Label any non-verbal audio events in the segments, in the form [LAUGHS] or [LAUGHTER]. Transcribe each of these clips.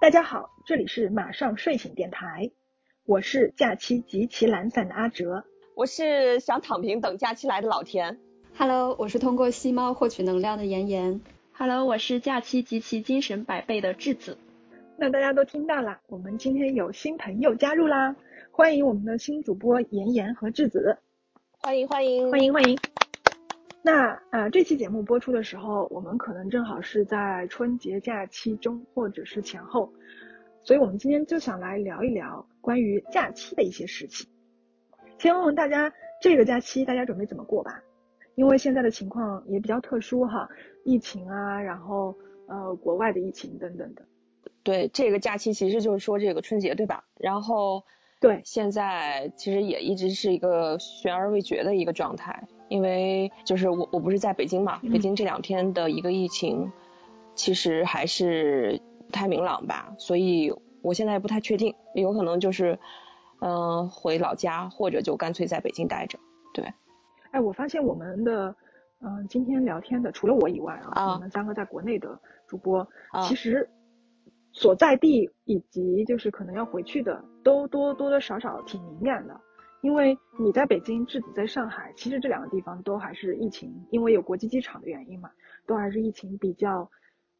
大家好，这里是马上睡醒电台，我是假期极其懒散的阿哲，我是想躺平等假期来的老田，Hello，我是通过吸猫获取能量的妍妍，Hello，我是假期极其精神百倍的质子。那大家都听到了，我们今天有新朋友加入啦，欢迎我们的新主播妍妍和质子，欢迎欢迎。欢迎欢迎。那啊，这期节目播出的时候，我们可能正好是在春节假期中或者是前后，所以我们今天就想来聊一聊关于假期的一些事情。先问问大家，这个假期大家准备怎么过吧？因为现在的情况也比较特殊哈，疫情啊，然后呃国外的疫情等等的。对，这个假期其实就是说这个春节对吧？然后对，现在其实也一直是一个悬而未决的一个状态。因为就是我我不是在北京嘛，北京这两天的一个疫情，其实还是不太明朗吧，所以我现在不太确定，有可能就是嗯回老家，或者就干脆在北京待着。对，哎，我发现我们的嗯今天聊天的除了我以外啊，我们三个在国内的主播，其实所在地以及就是可能要回去的，都多多多少少挺敏感的。因为你在北京，质子在上海，其实这两个地方都还是疫情，因为有国际机场的原因嘛，都还是疫情比较，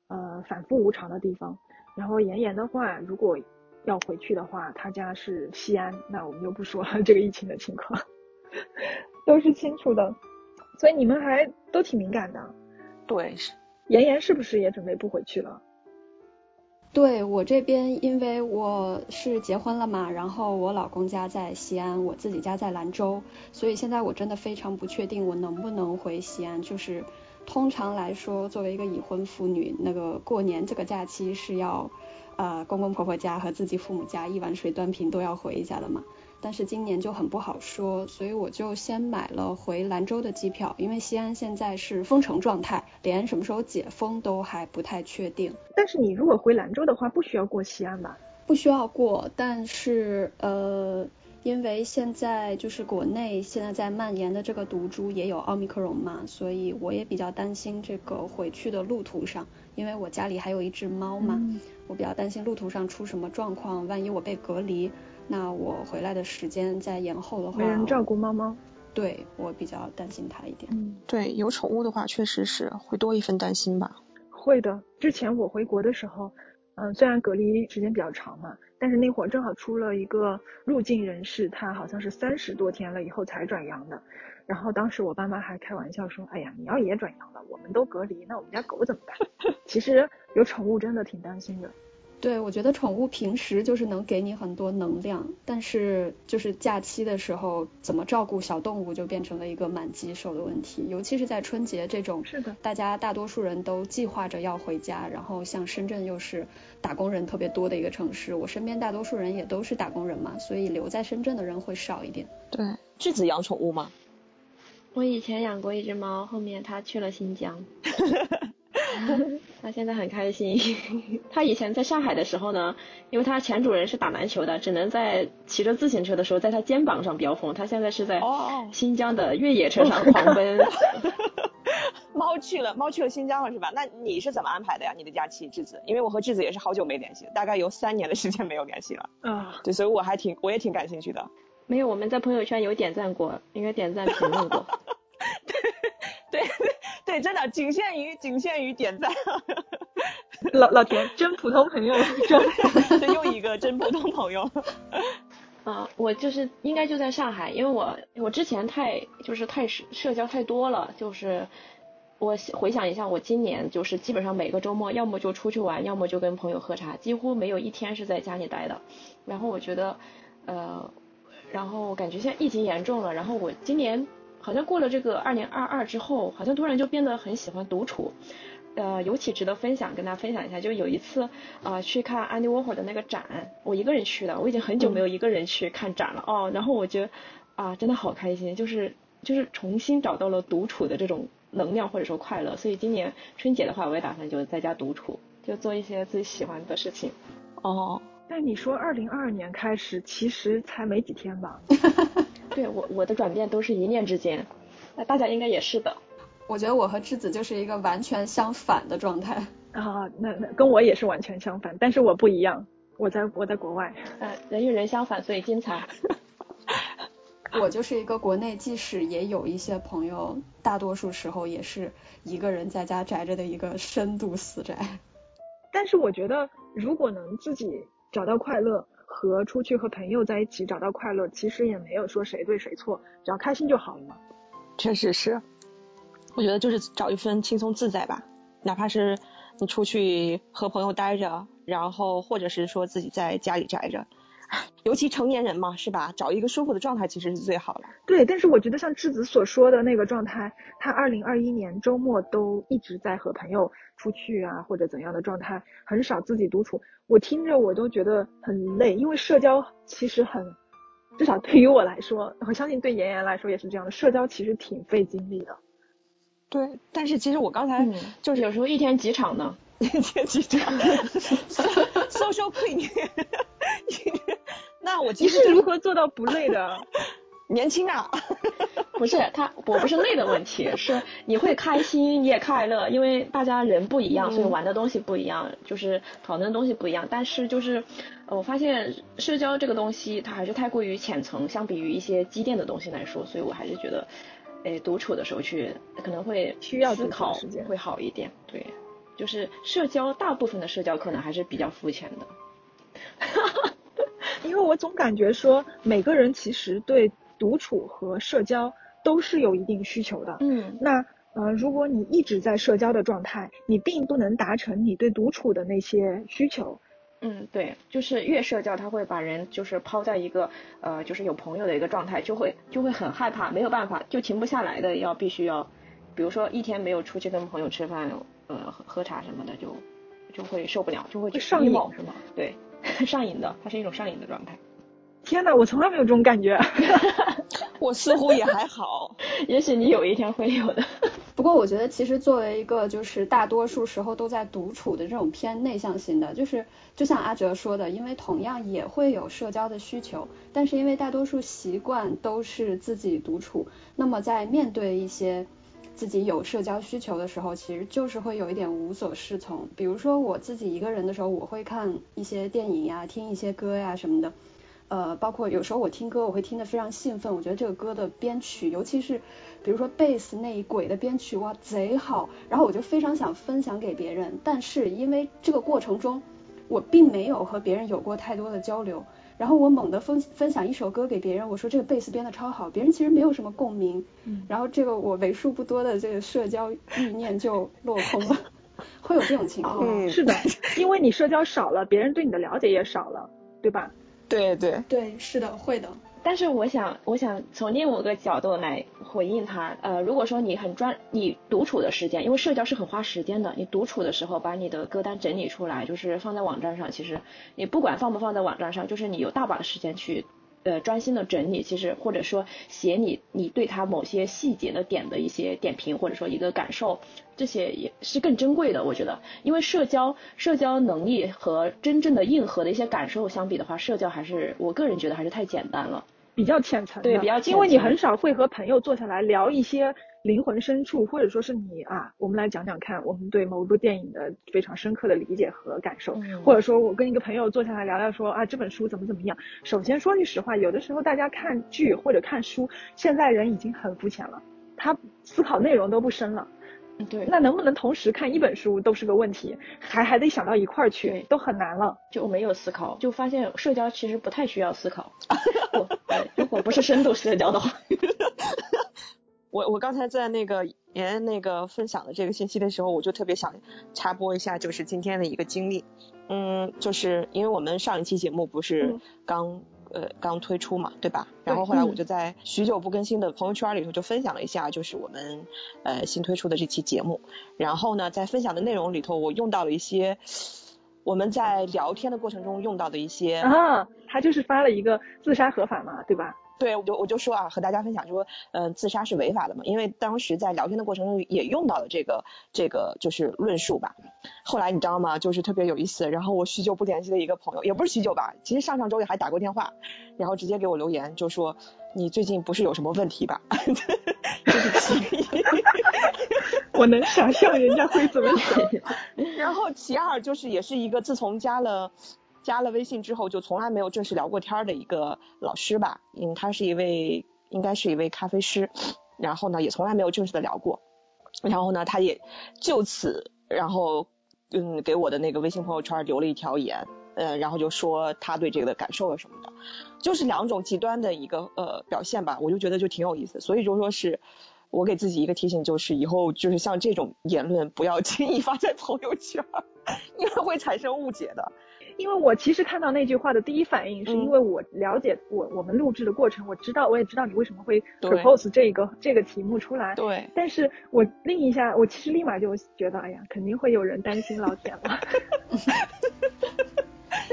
呃反复无常的地方。然后妍妍的话，如果要回去的话，他家是西安，那我们就不说了这个疫情的情况，[LAUGHS] 都是清楚的。所以你们还都挺敏感的。对，是妍妍是不是也准备不回去了？对我这边，因为我是结婚了嘛，然后我老公家在西安，我自己家在兰州，所以现在我真的非常不确定我能不能回西安。就是通常来说，作为一个已婚妇女，那个过年这个假期是要呃公公婆婆家和自己父母家一碗水端平都要回一下的嘛。但是今年就很不好说，所以我就先买了回兰州的机票，因为西安现在是封城状态，连什么时候解封都还不太确定。但是你如果回兰州的话，不需要过西安吧？不需要过，但是呃，因为现在就是国内现在在蔓延的这个毒株也有奥密克戎嘛，所以我也比较担心这个回去的路途上，因为我家里还有一只猫嘛，我比较担心路途上出什么状况，万一我被隔离。那我回来的时间再延后的话，没人照顾猫猫，对我比较担心它一点。嗯，对，有宠物的话，确实是会多一份担心吧。会的，之前我回国的时候，嗯，虽然隔离时间比较长嘛，但是那会儿正好出了一个入境人士，他好像是三十多天了以后才转阳的。然后当时我爸妈还开玩笑说：“哎呀，你要也转阳了，我们都隔离，那我们家狗怎么办？” [LAUGHS] 其实有宠物真的挺担心的。对，我觉得宠物平时就是能给你很多能量，但是就是假期的时候，怎么照顾小动物就变成了一个蛮棘手的问题。尤其是在春节这种，是的，大家大多数人都计划着要回家，然后像深圳又是打工人特别多的一个城市，我身边大多数人也都是打工人嘛，所以留在深圳的人会少一点。对，智子养宠物吗？我以前养过一只猫，后面它去了新疆。[LAUGHS] 他现在很开心。[LAUGHS] 他以前在上海的时候呢，因为他前主人是打篮球的，只能在骑着自行车的时候在他肩膀上飙风。他现在是在新疆的越野车上狂奔。[LAUGHS] 猫去了，猫去了新疆了是吧？那你是怎么安排的呀？你的假期，智子？因为我和智子也是好久没联系，大概有三年的时间没有联系了。啊，对，所以我还挺，我也挺感兴趣的。没有，我们在朋友圈有点赞过，应该点赞评论过。对 [LAUGHS] 对。真的仅限于仅限于点赞。[LAUGHS] 老老田真普通朋友，[LAUGHS] 真又 [LAUGHS] 一个真普通朋友。啊，我就是应该就在上海，因为我我之前太就是太社社交太多了，就是我回想一下，我今年就是基本上每个周末要么就出去玩，要么就跟朋友喝茶，几乎没有一天是在家里待的。然后我觉得，呃，然后感觉现在疫情严重了，然后我今年。好像过了这个二零二二之后，好像突然就变得很喜欢独处，呃，尤其值得分享，跟大家分享一下，就有一次啊去看安迪沃霍的那个展，我一个人去的，我已经很久没有一个人去看展了哦，然后我觉得啊真的好开心，就是就是重新找到了独处的这种能量或者说快乐，所以今年春节的话，我也打算就在家独处，就做一些自己喜欢的事情。哦，但你说二零二二年开始，其实才没几天吧？[LAUGHS] 对我我的转变都是一念之间，那大家应该也是的。我觉得我和智子就是一个完全相反的状态。啊，那那跟我也是完全相反，但是我不一样，我在我在国外。呃，人与人相反，所以精彩。[LAUGHS] 我就是一个国内，即使也有一些朋友，大多数时候也是一个人在家宅着的一个深度死宅。但是我觉得，如果能自己找到快乐，和出去和朋友在一起找到快乐，其实也没有说谁对谁错，只要开心就好了嘛。确实是，我觉得就是找一份轻松自在吧，哪怕是你出去和朋友待着，然后或者是说自己在家里宅着。[LAUGHS] 尤其成年人嘛，是吧？找一个舒服的状态其实是最好的。对，但是我觉得像智子所说的那个状态，他二零二一年周末都一直在和朋友出去啊，或者怎样的状态，很少自己独处。我听着我都觉得很累，因为社交其实很，至少对于我来说，我相信对妍妍来说也是这样的。社交其实挺费精力的。对，但是其实我刚才就是有时候一天几场呢？一天几场？social queen。[LAUGHS] 那我你是如何做到不累的？[LAUGHS] 年轻啊，[LAUGHS] 不是他，我不是累的问题，是你会开心，你也快乐，因为大家人不一样，所以玩的东西不一样，就是讨论的东西不一样。但是就是我发现社交这个东西，它还是太过于浅层，相比于一些积淀的东西来说，所以我还是觉得，哎，独处的时候去可能会需要思考会好一点。对，就是社交，大部分的社交可能还是比较肤浅的。[LAUGHS] 因为我总感觉说，每个人其实对独处和社交都是有一定需求的。嗯，那呃，如果你一直在社交的状态，你并不能达成你对独处的那些需求。嗯，对，就是越社交，他会把人就是抛在一个呃，就是有朋友的一个状态，就会就会很害怕，没有办法，就停不下来的，要必须要，比如说一天没有出去跟朋友吃饭，呃，喝喝茶什么的，就就会受不了，就会上瘾是吗？对。[LAUGHS] 上瘾的，它是一种上瘾的状态。天哪，我从来没有这种感觉。[LAUGHS] 我似乎也还好，[LAUGHS] 也许你有一天会有的。不过我觉得，其实作为一个就是大多数时候都在独处的这种偏内向型的，就是就像阿哲说的，因为同样也会有社交的需求，但是因为大多数习惯都是自己独处，那么在面对一些。自己有社交需求的时候，其实就是会有一点无所适从。比如说我自己一个人的时候，我会看一些电影呀，听一些歌呀什么的。呃，包括有时候我听歌，我会听得非常兴奋。我觉得这个歌的编曲，尤其是比如说贝斯那一轨的编曲，哇，贼好。然后我就非常想分享给别人，但是因为这个过程中，我并没有和别人有过太多的交流。然后我猛地分分享一首歌给别人，我说这个贝斯编的超好，别人其实没有什么共鸣，然后这个我为数不多的这个社交欲念就落空了，会有这种情况。是的，因为你社交少了，别人对你的了解也少了，对吧？对对对，是的，会的。但是我想，我想从另一个角度来回应他。呃，如果说你很专，你独处的时间，因为社交是很花时间的。你独处的时候，把你的歌单整理出来，就是放在网站上。其实你不管放不放在网站上，就是你有大把的时间去呃专心的整理。其实或者说写你你对他某些细节的点的一些点评，或者说一个感受，这些也是更珍贵的。我觉得，因为社交社交能力和真正的硬核的一些感受相比的话，社交还是我个人觉得还是太简单了。比较浅层，对，比较因为你很少会和朋友坐下来聊一些灵魂深处，或者说是你啊，我们来讲讲看，我们对某一部电影的非常深刻的理解和感受，或者说我跟一个朋友坐下来聊聊说啊，这本书怎么怎么样。首先说句实话，有的时候大家看剧或者看书，现在人已经很肤浅了，他思考内容都不深了。对，那能不能同时看一本书都是个问题，还还得想到一块儿去，都很难了。就没有思考，就发现社交其实不太需要思考。[LAUGHS] 如果不是深度社交的话，我我刚才在那个妍那个分享的这个信息的时候，我就特别想插播一下，就是今天的一个经历。嗯，就是因为我们上一期节目不是刚。呃，刚推出嘛，对吧？然后后来我就在许久不更新的朋友圈里头就分享了一下，就是我们呃新推出的这期节目。然后呢，在分享的内容里头，我用到了一些我们在聊天的过程中用到的一些啊，他就是发了一个自杀合法嘛，对吧？对，我就我就说啊，和大家分享说，嗯，自杀是违法的嘛，因为当时在聊天的过程中也用到了这个这个就是论述吧。后来你知道吗？就是特别有意思，然后我许久不联系的一个朋友，也不是许久吧，其实上上周也还打过电话，然后直接给我留言就说你最近不是有什么问题吧？[LAUGHS] 这是其一，我能想象人家会怎么想。[LAUGHS] 然后其二就是也是一个自从加了。加了微信之后就从来没有正式聊过天的一个老师吧，嗯，他是一位应该是一位咖啡师，然后呢也从来没有正式的聊过，然后呢他也就此然后嗯给我的那个微信朋友圈留了一条言，嗯然后就说他对这个的感受啊什么的，就是两种极端的一个呃表现吧，我就觉得就挺有意思，所以就说是我给自己一个提醒，就是以后就是像这种言论不要轻易发在朋友圈，因为会产生误解的。因为我其实看到那句话的第一反应，是因为我了解我我们录制的过程，我知道我也知道你为什么会 propose 这个这个题目出来。对。但是我另一下，我其实立马就觉得，哎呀，肯定会有人担心老田了。[LAUGHS]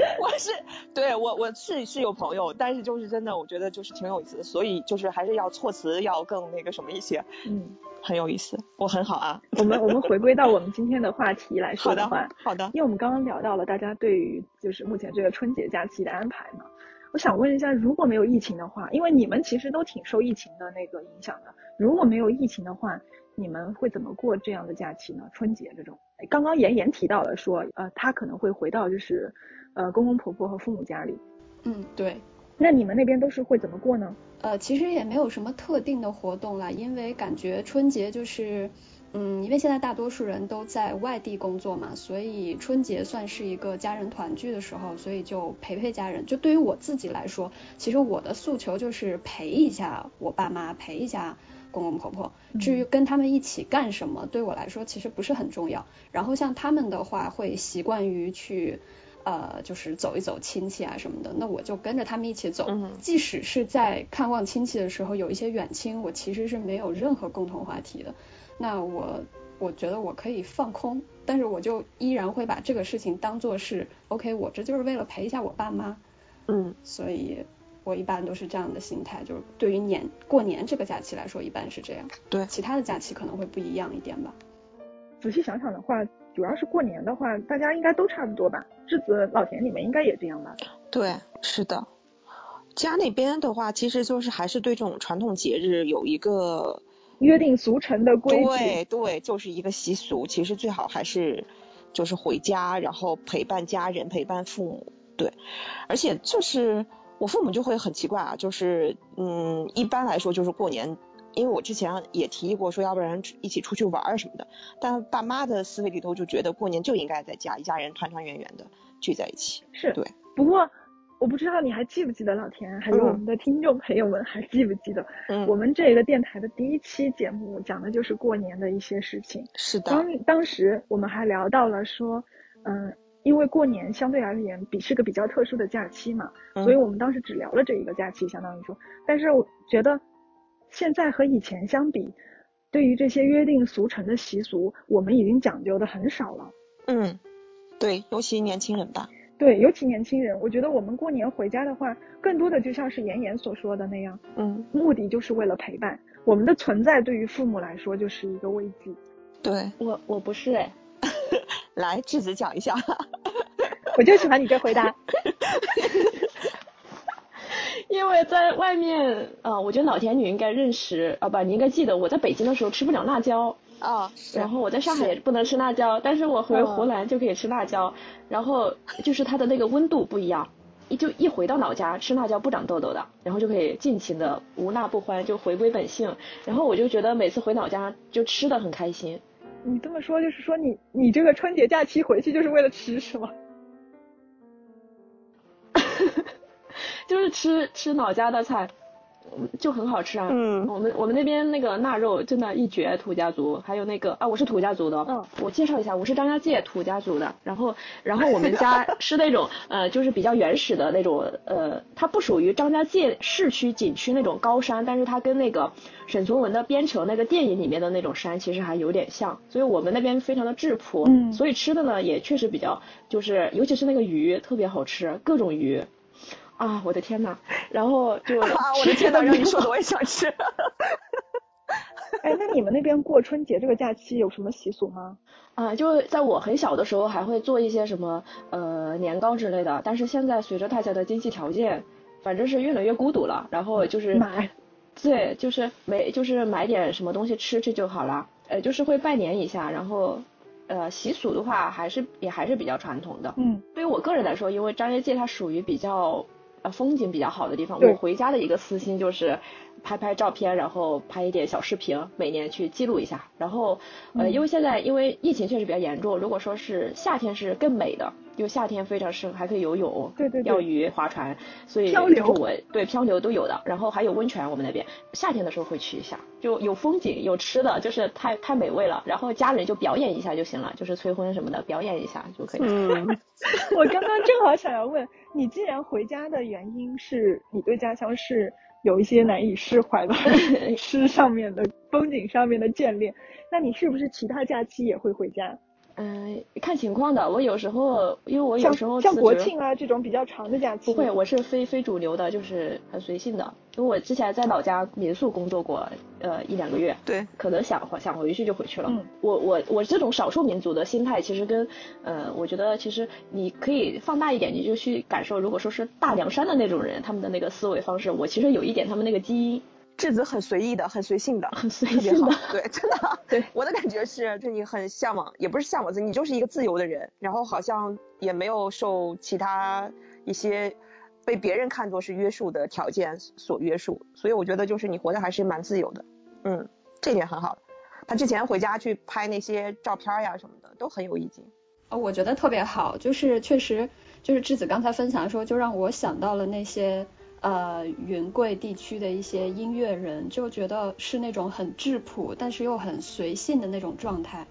[LAUGHS] 我是对我我是是有朋友，但是就是真的，我觉得就是挺有意思的，所以就是还是要措辞要更那个什么一些。嗯。很有意思，我很好啊。我们我们回归到我们今天的话题来说的话，好的，因为我们刚刚聊到了大家对于就是目前这个春节假期的安排嘛，我想问一下，如果没有疫情的话，因为你们其实都挺受疫情的那个影响的，如果没有疫情的话，你们会怎么过这样的假期呢？春节这种，刚刚妍妍提到了说，呃，他可能会回到就是呃公公婆婆和父母家里，嗯，对。那你们那边都是会怎么过呢？呃，其实也没有什么特定的活动啦，因为感觉春节就是，嗯，因为现在大多数人都在外地工作嘛，所以春节算是一个家人团聚的时候，所以就陪陪家人。就对于我自己来说，其实我的诉求就是陪一下我爸妈，陪一下公公婆婆。至于跟他们一起干什么，对我来说其实不是很重要。然后像他们的话，会习惯于去。呃，就是走一走亲戚啊什么的，那我就跟着他们一起走。即使是在看望亲戚的时候，有一些远亲，我其实是没有任何共同话题的。那我我觉得我可以放空，但是我就依然会把这个事情当做是 OK，我这就是为了陪一下我爸妈。嗯，所以我一般都是这样的心态，就是对于年过年这个假期来说，一般是这样。对，其他的假期可能会不一样一点吧。仔细想想的话。主要是过年的话，大家应该都差不多吧？栀子老田你们应该也这样吧？对，是的。家那边的话，其实就是还是对这种传统节日有一个约定俗成的规矩。对对，就是一个习俗。其实最好还是就是回家，然后陪伴家人，陪伴父母。对，而且就是我父母就会很奇怪啊，就是嗯，一般来说就是过年。因为我之前也提议过说，要不然一起出去玩儿什么的，但爸妈的思维里头就觉得过年就应该在家，一家人团团圆圆的聚在一起。是对。不过我不知道你还记不记得老田，还有我们的听众朋友们还记不记得，我们这个电台的第一期节目讲的就是过年的一些事情。是的。当当时我们还聊到了说，嗯，因为过年相对而言比是个比较特殊的假期嘛，所以我们当时只聊了这一个假期，相当于说，但是我觉得。现在和以前相比，对于这些约定俗成的习俗，我们已经讲究的很少了。嗯，对，尤其年轻人吧。对，尤其年轻人，我觉得我们过年回家的话，更多的就像是妍妍所说的那样，嗯，目的就是为了陪伴。我们的存在对于父母来说就是一个慰藉。对，我我不是哎，[LAUGHS] 来智子讲一下。[LAUGHS] 我就喜欢你这回答。[LAUGHS] 因为在外面，啊，我觉得老田你应该认识，啊不，你应该记得，我在北京的时候吃不了辣椒，啊，然后我在上海也不能吃辣椒，但是我回湖南就可以吃辣椒，然后就是它的那个温度不一样，一就一回到老家吃辣椒不长痘痘的，然后就可以尽情的无辣不欢，就回归本性，然后我就觉得每次回老家就吃的很开心。你这么说就是说你你这个春节假期回去就是为了吃是吗？就是吃吃老家的菜，就很好吃啊。嗯，我们我们那边那个腊肉真的一绝，土家族。还有那个啊，我是土家族的。嗯，我介绍一下，我是张家界土家族的。然后然后我们家是那种呃，就是比较原始的那种呃，它不属于张家界市区景区那种高山，但是它跟那个沈从文的《边城》那个电影里面的那种山其实还有点像。所以我们那边非常的质朴。嗯，所以吃的呢也确实比较就是，尤其是那个鱼特别好吃，各种鱼。啊，我的天呐，然后就 [LAUGHS] 啊，我的天呐，让你说的我也想吃。[LAUGHS] 哎，那你们那边过春节这个假期有什么习俗吗？啊，就在我很小的时候，还会做一些什么呃年糕之类的。但是现在随着大家的经济条件，反正是越来越孤独了。然后就是买，对，就是没就是买点什么东西吃吃就好了。呃，就是会拜年一下，然后呃习俗的话还是也还是比较传统的。嗯，对于我个人来说，因为张家界它属于比较呃风景比较好的地方，我回家的一个私心就是。拍拍照片，然后拍一点小视频，每年去记录一下。然后，呃，因为现在因为疫情确实比较严重，如果说是夏天是更美的，因为夏天非常适合，还可以游泳、对对钓鱼、划船，所以漂流我对漂流都有的。然后还有温泉，我们那边夏天的时候会去一下，就有风景有吃的，就是太太美味了。然后家人就表演一下就行了，就是催婚什么的表演一下就可以。嗯，[LAUGHS] 我刚刚正好想要问你，既然回家的原因是你对家乡是。有一些难以释怀的 [LAUGHS] 诗上面的风景上面的眷恋，那你是不是其他假期也会回家？嗯，看情况的。我有时候，因为我有时候像国庆啊这种比较长的假期，不会，我是非非主流的，就是很随性的。因为我之前在老家民宿工作过，呃一两个月，对，可能想想回去就回去了。嗯，我我我这种少数民族的心态，其实跟呃，我觉得其实你可以放大一点，你就去感受，如果说是大凉山的那种人，他们的那个思维方式，我其实有一点他们那个基因。质子很随意的，很随性的，很随性的，对，真的，[LAUGHS] 对，我的感觉是，就你很向往，也不是向往，你就是一个自由的人，然后好像也没有受其他一些被别人看作是约束的条件所约束，所以我觉得就是你活得还是蛮自由的，嗯，这点很好。他之前回家去拍那些照片呀什么的，都很有意境。呃，我觉得特别好，就是确实，就是质子刚才分享的时候，就让我想到了那些。呃，云贵地区的一些音乐人就觉得是那种很质朴，但是又很随性的那种状态，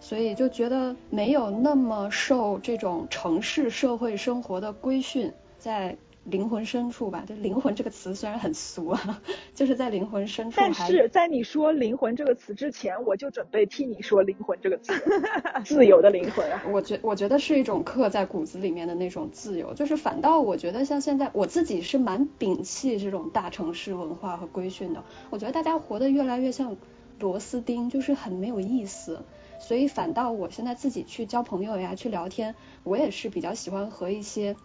所以就觉得没有那么受这种城市社会生活的规训，在。灵魂深处吧，就灵魂这个词虽然很俗啊，[LAUGHS] 就是在灵魂深处。但是在你说灵魂这个词之前，我就准备替你说灵魂这个词，[LAUGHS] 自由的灵魂啊。我觉我觉得是一种刻在骨子里面的那种自由，就是反倒我觉得像现在我自己是蛮摒弃这种大城市文化和规训的。我觉得大家活得越来越像螺丝钉，就是很没有意思。所以反倒我现在自己去交朋友呀，去聊天，我也是比较喜欢和一些。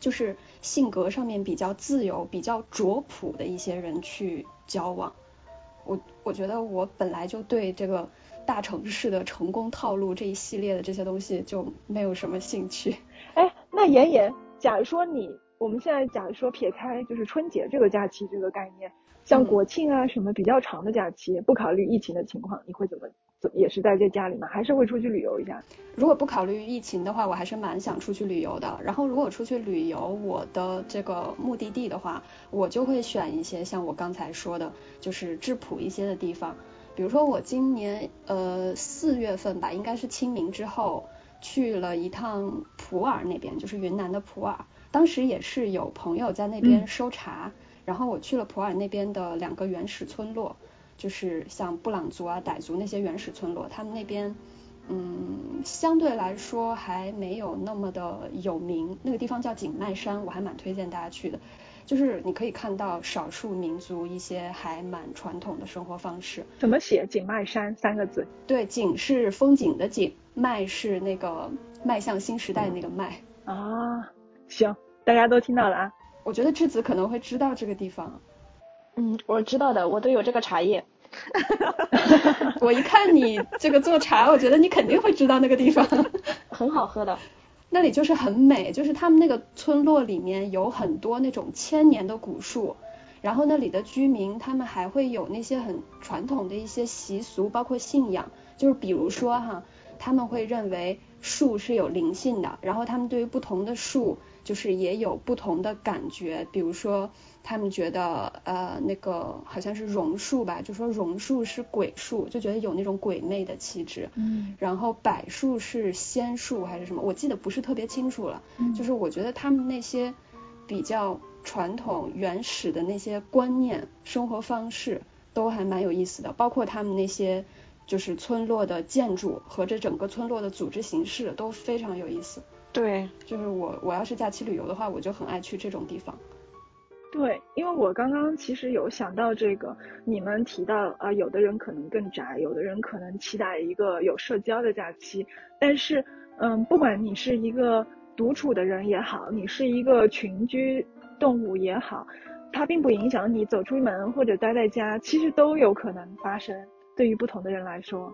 就是性格上面比较自由、比较拙朴的一些人去交往，我我觉得我本来就对这个大城市的成功套路这一系列的这些东西就没有什么兴趣。[LAUGHS] 哎，那妍妍，假如说你，我们现在假如说撇开就是春节这个假期这个概念，像国庆啊什么比较长的假期，不考虑疫情的情况，你会怎么？也是待在家里嘛？还是会出去旅游一下？如果不考虑疫情的话，我还是蛮想出去旅游的。然后如果出去旅游，我的这个目的地的话，我就会选一些像我刚才说的，就是质朴一些的地方。比如说我今年呃四月份吧，应该是清明之后去了一趟普洱那边，就是云南的普洱。当时也是有朋友在那边收茶，然后我去了普洱那边的两个原始村落。就是像布朗族啊、傣族那些原始村落，他们那边，嗯，相对来说还没有那么的有名。那个地方叫景迈山，我还蛮推荐大家去的。就是你可以看到少数民族一些还蛮传统的生活方式。怎么写？景迈山三个字。对，景是风景的景，迈是那个迈向新时代那个迈。啊，行，大家都听到了啊。我觉得智子可能会知道这个地方。嗯，我知道的，我都有这个茶叶。[LAUGHS] 我一看你这个做茶，我觉得你肯定会知道那个地方，[LAUGHS] 很好喝的。那里就是很美，就是他们那个村落里面有很多那种千年的古树，然后那里的居民他们还会有那些很传统的一些习俗，包括信仰，就是比如说哈，他们会认为树是有灵性的，然后他们对于不同的树就是也有不同的感觉，比如说。他们觉得呃那个好像是榕树吧，就说榕树是鬼树，就觉得有那种鬼魅的气质。嗯。然后柏树是仙树还是什么？我记得不是特别清楚了。嗯。就是我觉得他们那些比较传统原始的那些观念、生活方式都还蛮有意思的，包括他们那些就是村落的建筑和这整个村落的组织形式都非常有意思。对。就是我我要是假期旅游的话，我就很爱去这种地方。对，因为我刚刚其实有想到这个，你们提到啊，有的人可能更宅，有的人可能期待一个有社交的假期。但是，嗯，不管你是一个独处的人也好，你是一个群居动物也好，它并不影响你走出门或者待在家，其实都有可能发生。对于不同的人来说，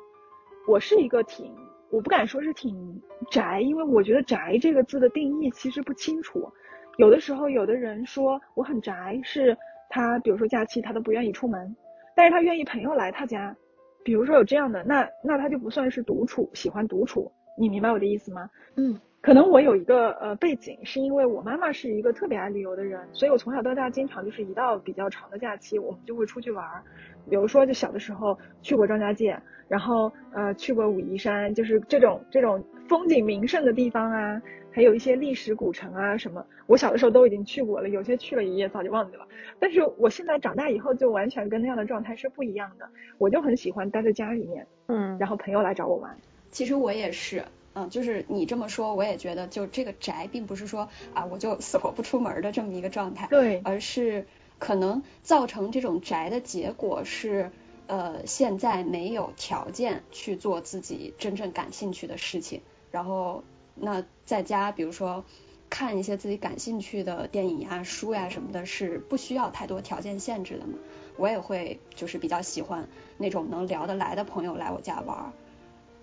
我是一个挺，我不敢说是挺宅，因为我觉得宅这个字的定义其实不清楚。有的时候，有的人说我很宅，是他比如说假期他都不愿意出门，但是他愿意朋友来他家，比如说有这样的，那那他就不算是独处，喜欢独处，你明白我的意思吗？嗯，可能我有一个呃背景，是因为我妈妈是一个特别爱旅游的人，所以我从小到大经常就是一到比较长的假期，我们就会出去玩儿，比如说就小的时候去过张家界，然后呃去过武夷山，就是这种这种风景名胜的地方啊。还有一些历史古城啊什么，我小的时候都已经去过了，有些去了一夜早就忘记了。但是我现在长大以后就完全跟那样的状态是不一样的，我就很喜欢待在家里面，嗯，然后朋友来找我玩。其实我也是，嗯，就是你这么说，我也觉得就这个宅并不是说啊我就死活不出门的这么一个状态，对，而是可能造成这种宅的结果是，呃，现在没有条件去做自己真正感兴趣的事情，然后。那在家，比如说看一些自己感兴趣的电影呀、书呀什么的，是不需要太多条件限制的嘛。我也会就是比较喜欢那种能聊得来的朋友来我家玩儿。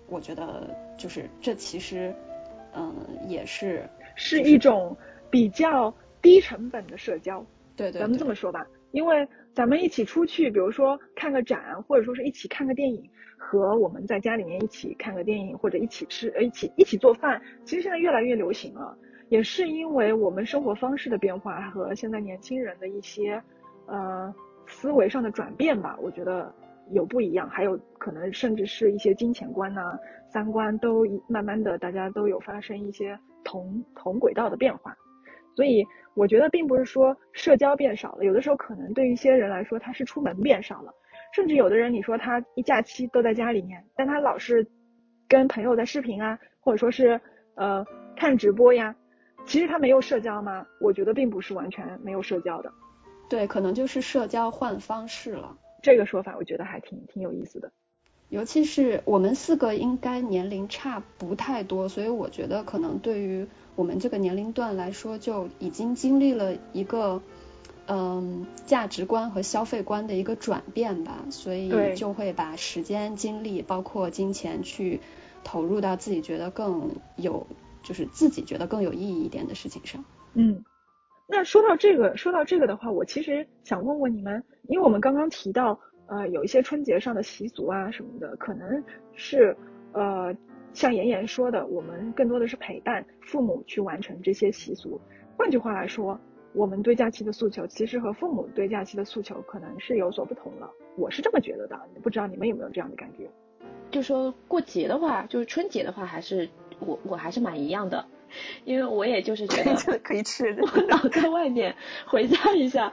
我觉得就是这其实，嗯，也是是一种比较低成本的社交。对对，咱们这么说吧，因为咱们一起出去，比如说看个展，或者说是一起看个电影。和我们在家里面一起看个电影，或者一起吃，呃，一起一起做饭，其实现在越来越流行了，也是因为我们生活方式的变化和现在年轻人的一些，呃，思维上的转变吧，我觉得有不一样，还有可能甚至是一些金钱观呐、三观都慢慢的大家都有发生一些同同轨道的变化，所以我觉得并不是说社交变少了，有的时候可能对于一些人来说，他是出门变少了。甚至有的人，你说他一假期都在家里面，但他老是跟朋友在视频啊，或者说是呃看直播呀，其实他没有社交吗？我觉得并不是完全没有社交的。对，可能就是社交换方式了。这个说法我觉得还挺挺有意思的。尤其是我们四个应该年龄差不太多，所以我觉得可能对于我们这个年龄段来说，就已经经历了一个。嗯，价值观和消费观的一个转变吧，所以就会把时间、精力，包括金钱，去投入到自己觉得更有，就是自己觉得更有意义一点的事情上。嗯，那说到这个，说到这个的话，我其实想问问你们，因为我们刚刚提到，呃，有一些春节上的习俗啊什么的，可能是呃，像妍妍说的，我们更多的是陪伴父母去完成这些习俗。换句话来说。我们对假期的诉求，其实和父母对假期的诉求可能是有所不同了。我是这么觉得的，不知道你们有没有这样的感觉？就说过节的话，就是春节的话，还是我我还是蛮一样的，因为我也就是觉得可以吃，[LAUGHS] 我老在外面回家一下，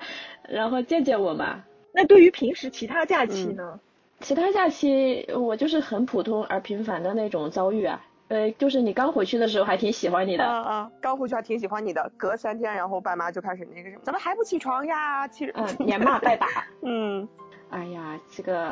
然后见见我嘛。那对于平时其他假期呢？其他假期我就是很普通而平凡的那种遭遇啊。呃，就是你刚回去的时候还挺喜欢你的，刚回去还挺喜欢你的，隔三天，然后爸妈就开始那个什么，怎么还不起床呀？其实，嗯，连骂带打，[LAUGHS] 嗯，哎呀，这个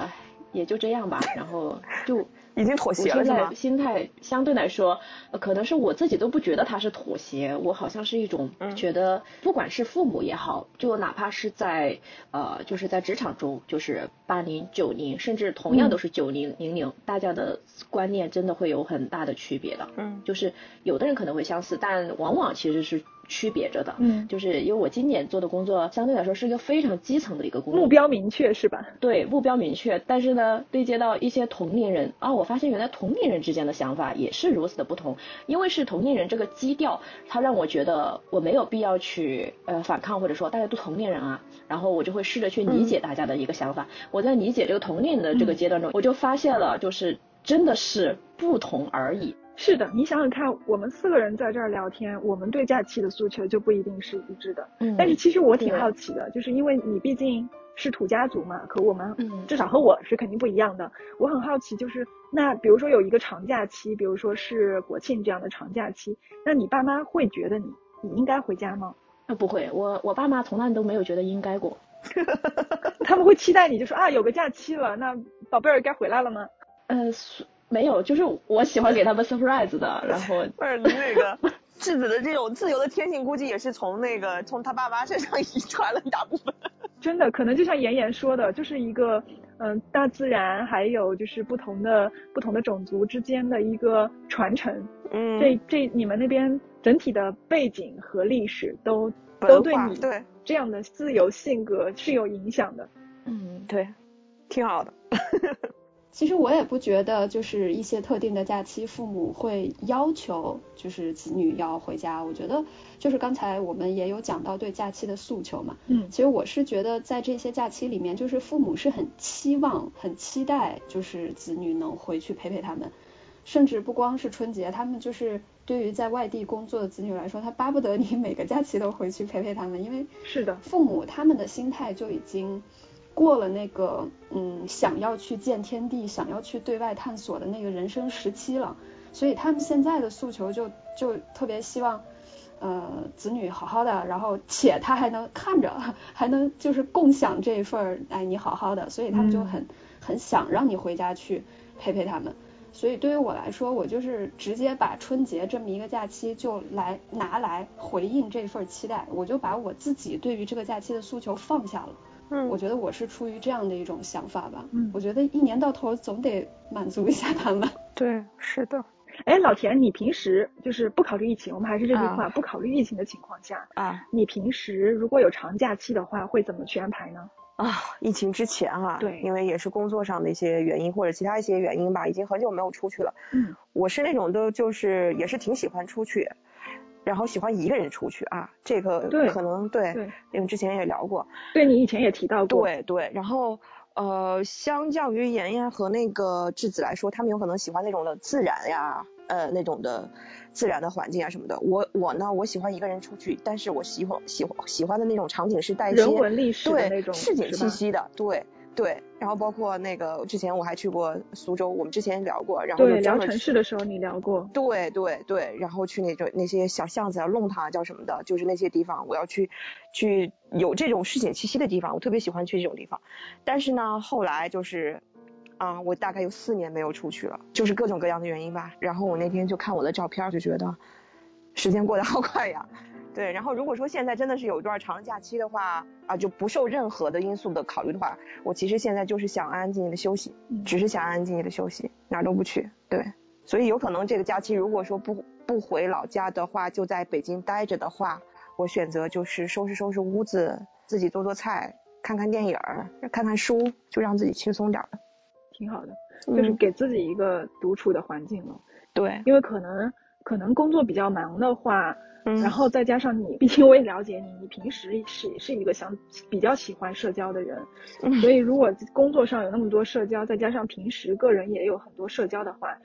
也就这样吧，然后就。[LAUGHS] 已经妥协了是吗？心态相对来说，可能是我自己都不觉得他是妥协，我好像是一种觉得，不管是父母也好，就哪怕是在呃，就是在职场中，就是八零九零，甚至同样都是九零零零，大家的观念真的会有很大的区别的。嗯，就是有的人可能会相似，但往往其实是。区别着的，嗯，就是因为我今年做的工作相对来说是一个非常基层的一个工作，目标明确是吧？对，目标明确，但是呢，对接到一些同龄人啊，我发现原来同龄人之间的想法也是如此的不同，因为是同龄人这个基调，它让我觉得我没有必要去呃反抗或者说大家都同龄人啊，然后我就会试着去理解大家的一个想法。我在理解这个同龄的这个阶段中，我就发现了，就是真的是不同而已。是的，你想想看，我们四个人在这儿聊天，我们对假期的诉求就不一定是一致的。嗯，但是其实我挺好奇的，就是因为你毕竟是土家族嘛，可我们至少和我是肯定不一样的。我很好奇，就是那比如说有一个长假期，比如说是国庆这样的长假期，那你爸妈会觉得你你应该回家吗？那不会，我我爸妈从来都没有觉得应该过。[LAUGHS] [LAUGHS] 他们会期待你，就说啊，有个假期了，那宝贝儿该回来了吗？呃，没有，就是我喜欢给他们 surprise 的，然后 [LAUGHS] 不是那个 [LAUGHS] 质子的这种自由的天性，估计也是从那个从他爸妈身上遗传了一大部分。[LAUGHS] 真的，可能就像妍妍说的，就是一个嗯，大自然还有就是不同的不同的种族之间的一个传承。嗯，这这你们那边整体的背景和历史都都对你对这样的自由性格是有影响的。嗯，对，挺好的。其实我也不觉得，就是一些特定的假期，父母会要求就是子女要回家。我觉得就是刚才我们也有讲到对假期的诉求嘛。嗯，其实我是觉得在这些假期里面，就是父母是很期望、很期待，就是子女能回去陪陪他们。甚至不光是春节，他们就是对于在外地工作的子女来说，他巴不得你每个假期都回去陪陪他们，因为是的，父母他们的心态就已经。过了那个嗯想要去见天地、想要去对外探索的那个人生时期了，所以他们现在的诉求就就特别希望呃子女好好的，然后且他还能看着，[LAUGHS] 还能就是共享这一份哎你好好的，所以他们就很很想让你回家去陪陪他们。所以对于我来说，我就是直接把春节这么一个假期就来拿来回应这份期待，我就把我自己对于这个假期的诉求放下了。嗯，我觉得我是出于这样的一种想法吧。嗯，我觉得一年到头总得满足一下他们。对，是的。哎，老田，你平时就是不考虑疫情，我们还是这句话，不考虑疫情的情况下啊，你平时如果有长假期的话，会怎么去安排呢？啊，疫情之前啊，对，因为也是工作上的一些原因或者其他一些原因吧，已经很久没有出去了。嗯，我是那种都，就是也是挺喜欢出去。然后喜欢一个人出去啊，这个可能对，因为之前也聊过，对你以前也提到过，对对。然后呃，相较于妍妍和那个智子来说，他们有可能喜欢那种的自然呀，呃，那种的自然的环境啊什么的。我我呢，我喜欢一个人出去，但是我喜欢喜欢喜欢的那种场景是带一些人文历史的那种市井气息的，对。对，然后包括那个之前我还去过苏州，我们之前聊过，然后对聊城市的时候你聊过，对对对，然后去那种那些小巷子啊、弄堂啊叫什么的，就是那些地方，我要去去有这种市井气息的地方，我特别喜欢去这种地方。但是呢，后来就是啊，我大概有四年没有出去了，就是各种各样的原因吧。然后我那天就看我的照片，就觉得时间过得好快呀。对，然后如果说现在真的是有一段长假期的话，啊，就不受任何的因素的考虑的话，我其实现在就是想安安静静的休息，只是想安安静静的休息，哪儿都不去。对，所以有可能这个假期如果说不不回老家的话，就在北京待着的话，我选择就是收拾收拾屋子，自己做做菜，看看电影，看看书，就让自己轻松点儿。挺好的，就是给自己一个独处的环境了。对，因为可能可能工作比较忙的话。然后再加上你，毕竟我也了解你，你平时是是一个想比较喜欢社交的人，所以如果工作上有那么多社交，再加上平时个人也有很多社交的话，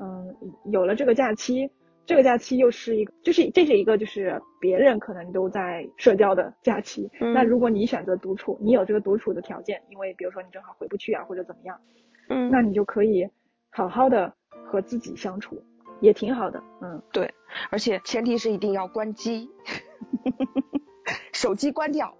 嗯，有了这个假期，这个假期又是一个，就是这是一个就是别人可能都在社交的假期，那如果你选择独处，你有这个独处的条件，因为比如说你正好回不去啊或者怎么样，嗯，那你就可以好好的和自己相处。也挺好的，嗯，对，而且前提是一定要关机，[LAUGHS] 手机关掉。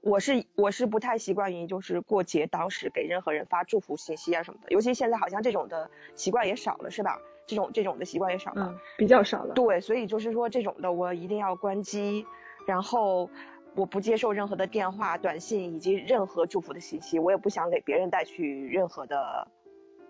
我是我是不太习惯于就是过节当时给任何人发祝福信息啊什么的，尤其现在好像这种的习惯也少了，是吧？这种这种的习惯也少了，比较少了。对，所以就是说这种的我一定要关机，然后我不接受任何的电话、短信以及任何祝福的信息，我也不想给别人带去任何的。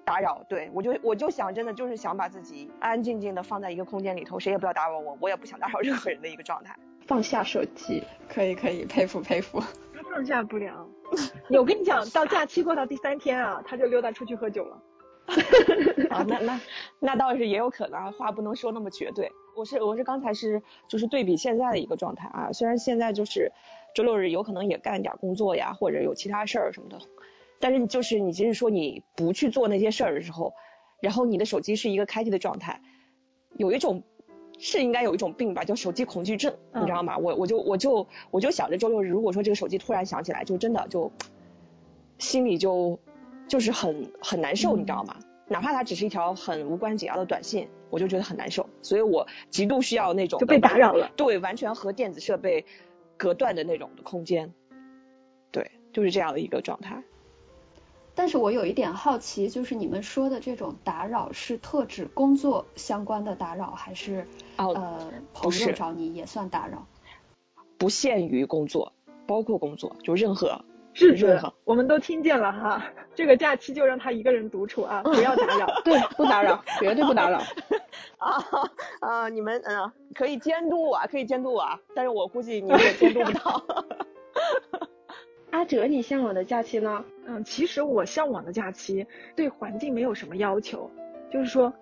打扰，对我就我就想，真的就是想把自己安安静静的放在一个空间里头，谁也不要打扰我，我也不想打扰任何人的一个状态，放下手机，可以可以，佩服佩服，[LAUGHS] 放下不了。[LAUGHS] 我跟你讲，到假期过到第三天啊，他就溜达出去喝酒了。[LAUGHS] 啊，那那那倒是也有可能，话不能说那么绝对。我是我是刚才是就是对比现在的一个状态啊，虽然现在就是周六日有可能也干点工作呀，或者有其他事儿什么的。但是就是你，即使说你不去做那些事儿的时候，然后你的手机是一个开机的状态，有一种是应该有一种病吧，叫手机恐惧症，你知道吗？我我就我就我就想着周六日，如果说这个手机突然响起来，就真的就心里就就是很很难受，你知道吗？哪怕它只是一条很无关紧要的短信，我就觉得很难受。所以我极度需要那种就被打扰了，对，完全和电子设备隔断的那种的空间，对，就是这样的一个状态。但是我有一点好奇，就是你们说的这种打扰是特指工作相关的打扰，还是呃朋友找你也算打扰？不限于工作，包括工作，就任何是任何，我们都听见了哈。这个假期就让他一个人独处啊，不要打扰，[LAUGHS] 对，不打扰，绝对不打扰。[LAUGHS] 啊啊，你们嗯可以监督我，可以监督我，但是我估计你们也监督不到。阿哲，你向往的假期呢？嗯，其实我向往的假期对环境没有什么要求，就是说，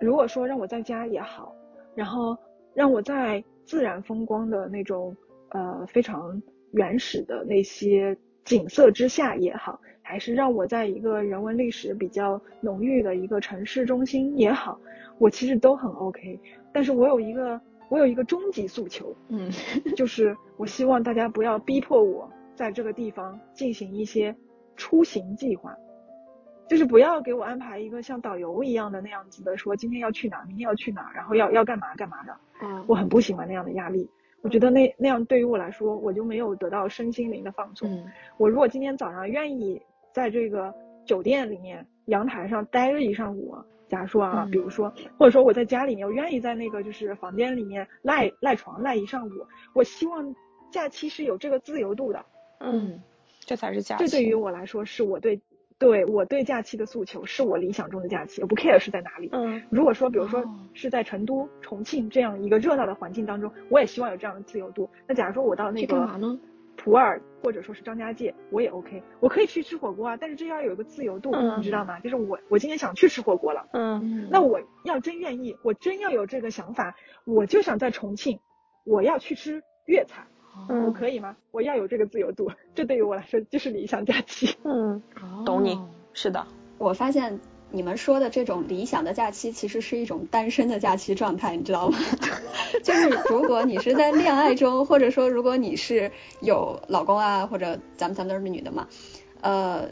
如果说让我在家也好，然后让我在自然风光的那种呃非常原始的那些景色之下也好，还是让我在一个人文历史比较浓郁的一个城市中心也好，我其实都很 OK。但是我有一个我有一个终极诉求，嗯，就是我希望大家不要逼迫我。在这个地方进行一些出行计划，就是不要给我安排一个像导游一样的那样子的，说今天要去哪，明天要去哪，然后要要干嘛干嘛的。嗯，我很不喜欢那样的压力。我觉得那那样对于我来说，我就没有得到身心灵的放松。我如果今天早上愿意在这个酒店里面阳台上待着一上午，假如说啊，比如说，或者说我在家里面，我愿意在那个就是房间里面赖赖床赖一上午，我希望假期是有这个自由度的。嗯，这才是假期。这对于我来说，是我对对我对假期的诉求，是我理想中的假期。我不 care 是在哪里。嗯，如果说，比如说是在成都、重庆这样一个热闹的环境当中，我也希望有这样的自由度。那假如说我到那个普洱或者说是张家界，我也 OK，我可以去吃火锅啊。但是这要有一个自由度，你知道吗？就是我我今天想去吃火锅了。嗯，那我要真愿意，我真要有这个想法，我就想在重庆，我要去吃粤菜。我可以吗？我要有这个自由度，这对于我来说就是理想假期。嗯，懂你，是的。我发现你们说的这种理想的假期，其实是一种单身的假期状态，你知道吗？[LAUGHS] 就是如果你是在恋爱中，或者说如果你是有老公啊，或者咱们咱们都是女的嘛，呃，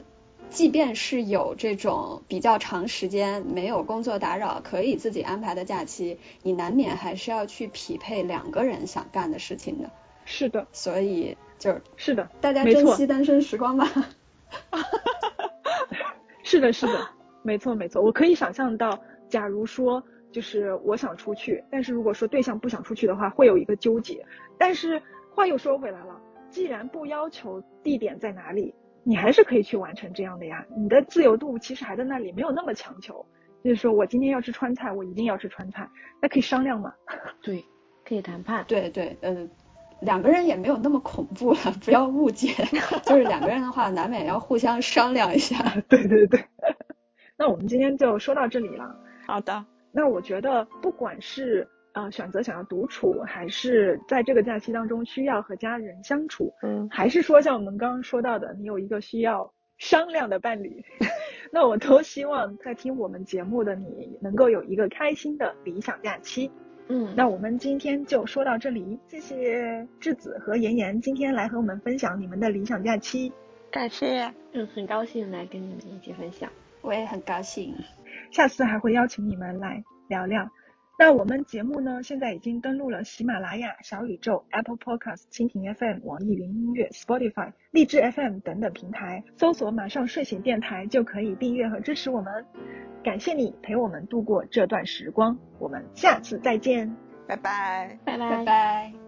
即便是有这种比较长时间没有工作打扰，可以自己安排的假期，你难免还是要去匹配两个人想干的事情的。是的，所以就是是的，大家珍惜单身时光吧。[LAUGHS] 是的，是的，没错没错。我可以想象到，假如说就是我想出去，但是如果说对象不想出去的话，会有一个纠结。但是话又说回来了，既然不要求地点在哪里，你还是可以去完成这样的呀。你的自由度其实还在那里，没有那么强求。就是说我今天要吃川菜，我一定要吃川菜，那可以商量嘛。[LAUGHS] 对，可以谈判。对对，嗯。两个人也没有那么恐怖了，[LAUGHS] 不要误解。[LAUGHS] 就是两个人的话，难免要互相商量一下。对 [LAUGHS] 对对。那我们今天就说到这里了。好的。那我觉得，不管是呃选择想要独处，还是在这个假期当中需要和家人相处，嗯，还是说像我们刚刚说到的，你有一个需要商量的伴侣，那我都希望在听我们节目的你能够有一个开心的理想假期。嗯，那我们今天就说到这里，谢谢智子和妍妍今天来和我们分享你们的理想假期，感谢，嗯，很高兴来跟你们一起分享，我也很高兴，下次还会邀请你们来聊聊。那我们节目呢，现在已经登录了喜马拉雅、小宇宙、Apple Podcast、蜻蜓 FM、网易云音乐、Spotify、荔枝 FM 等等平台，搜索“马上睡醒电台”就可以订阅和支持我们。感谢你陪我们度过这段时光，我们下次再见，拜拜，拜拜，拜拜。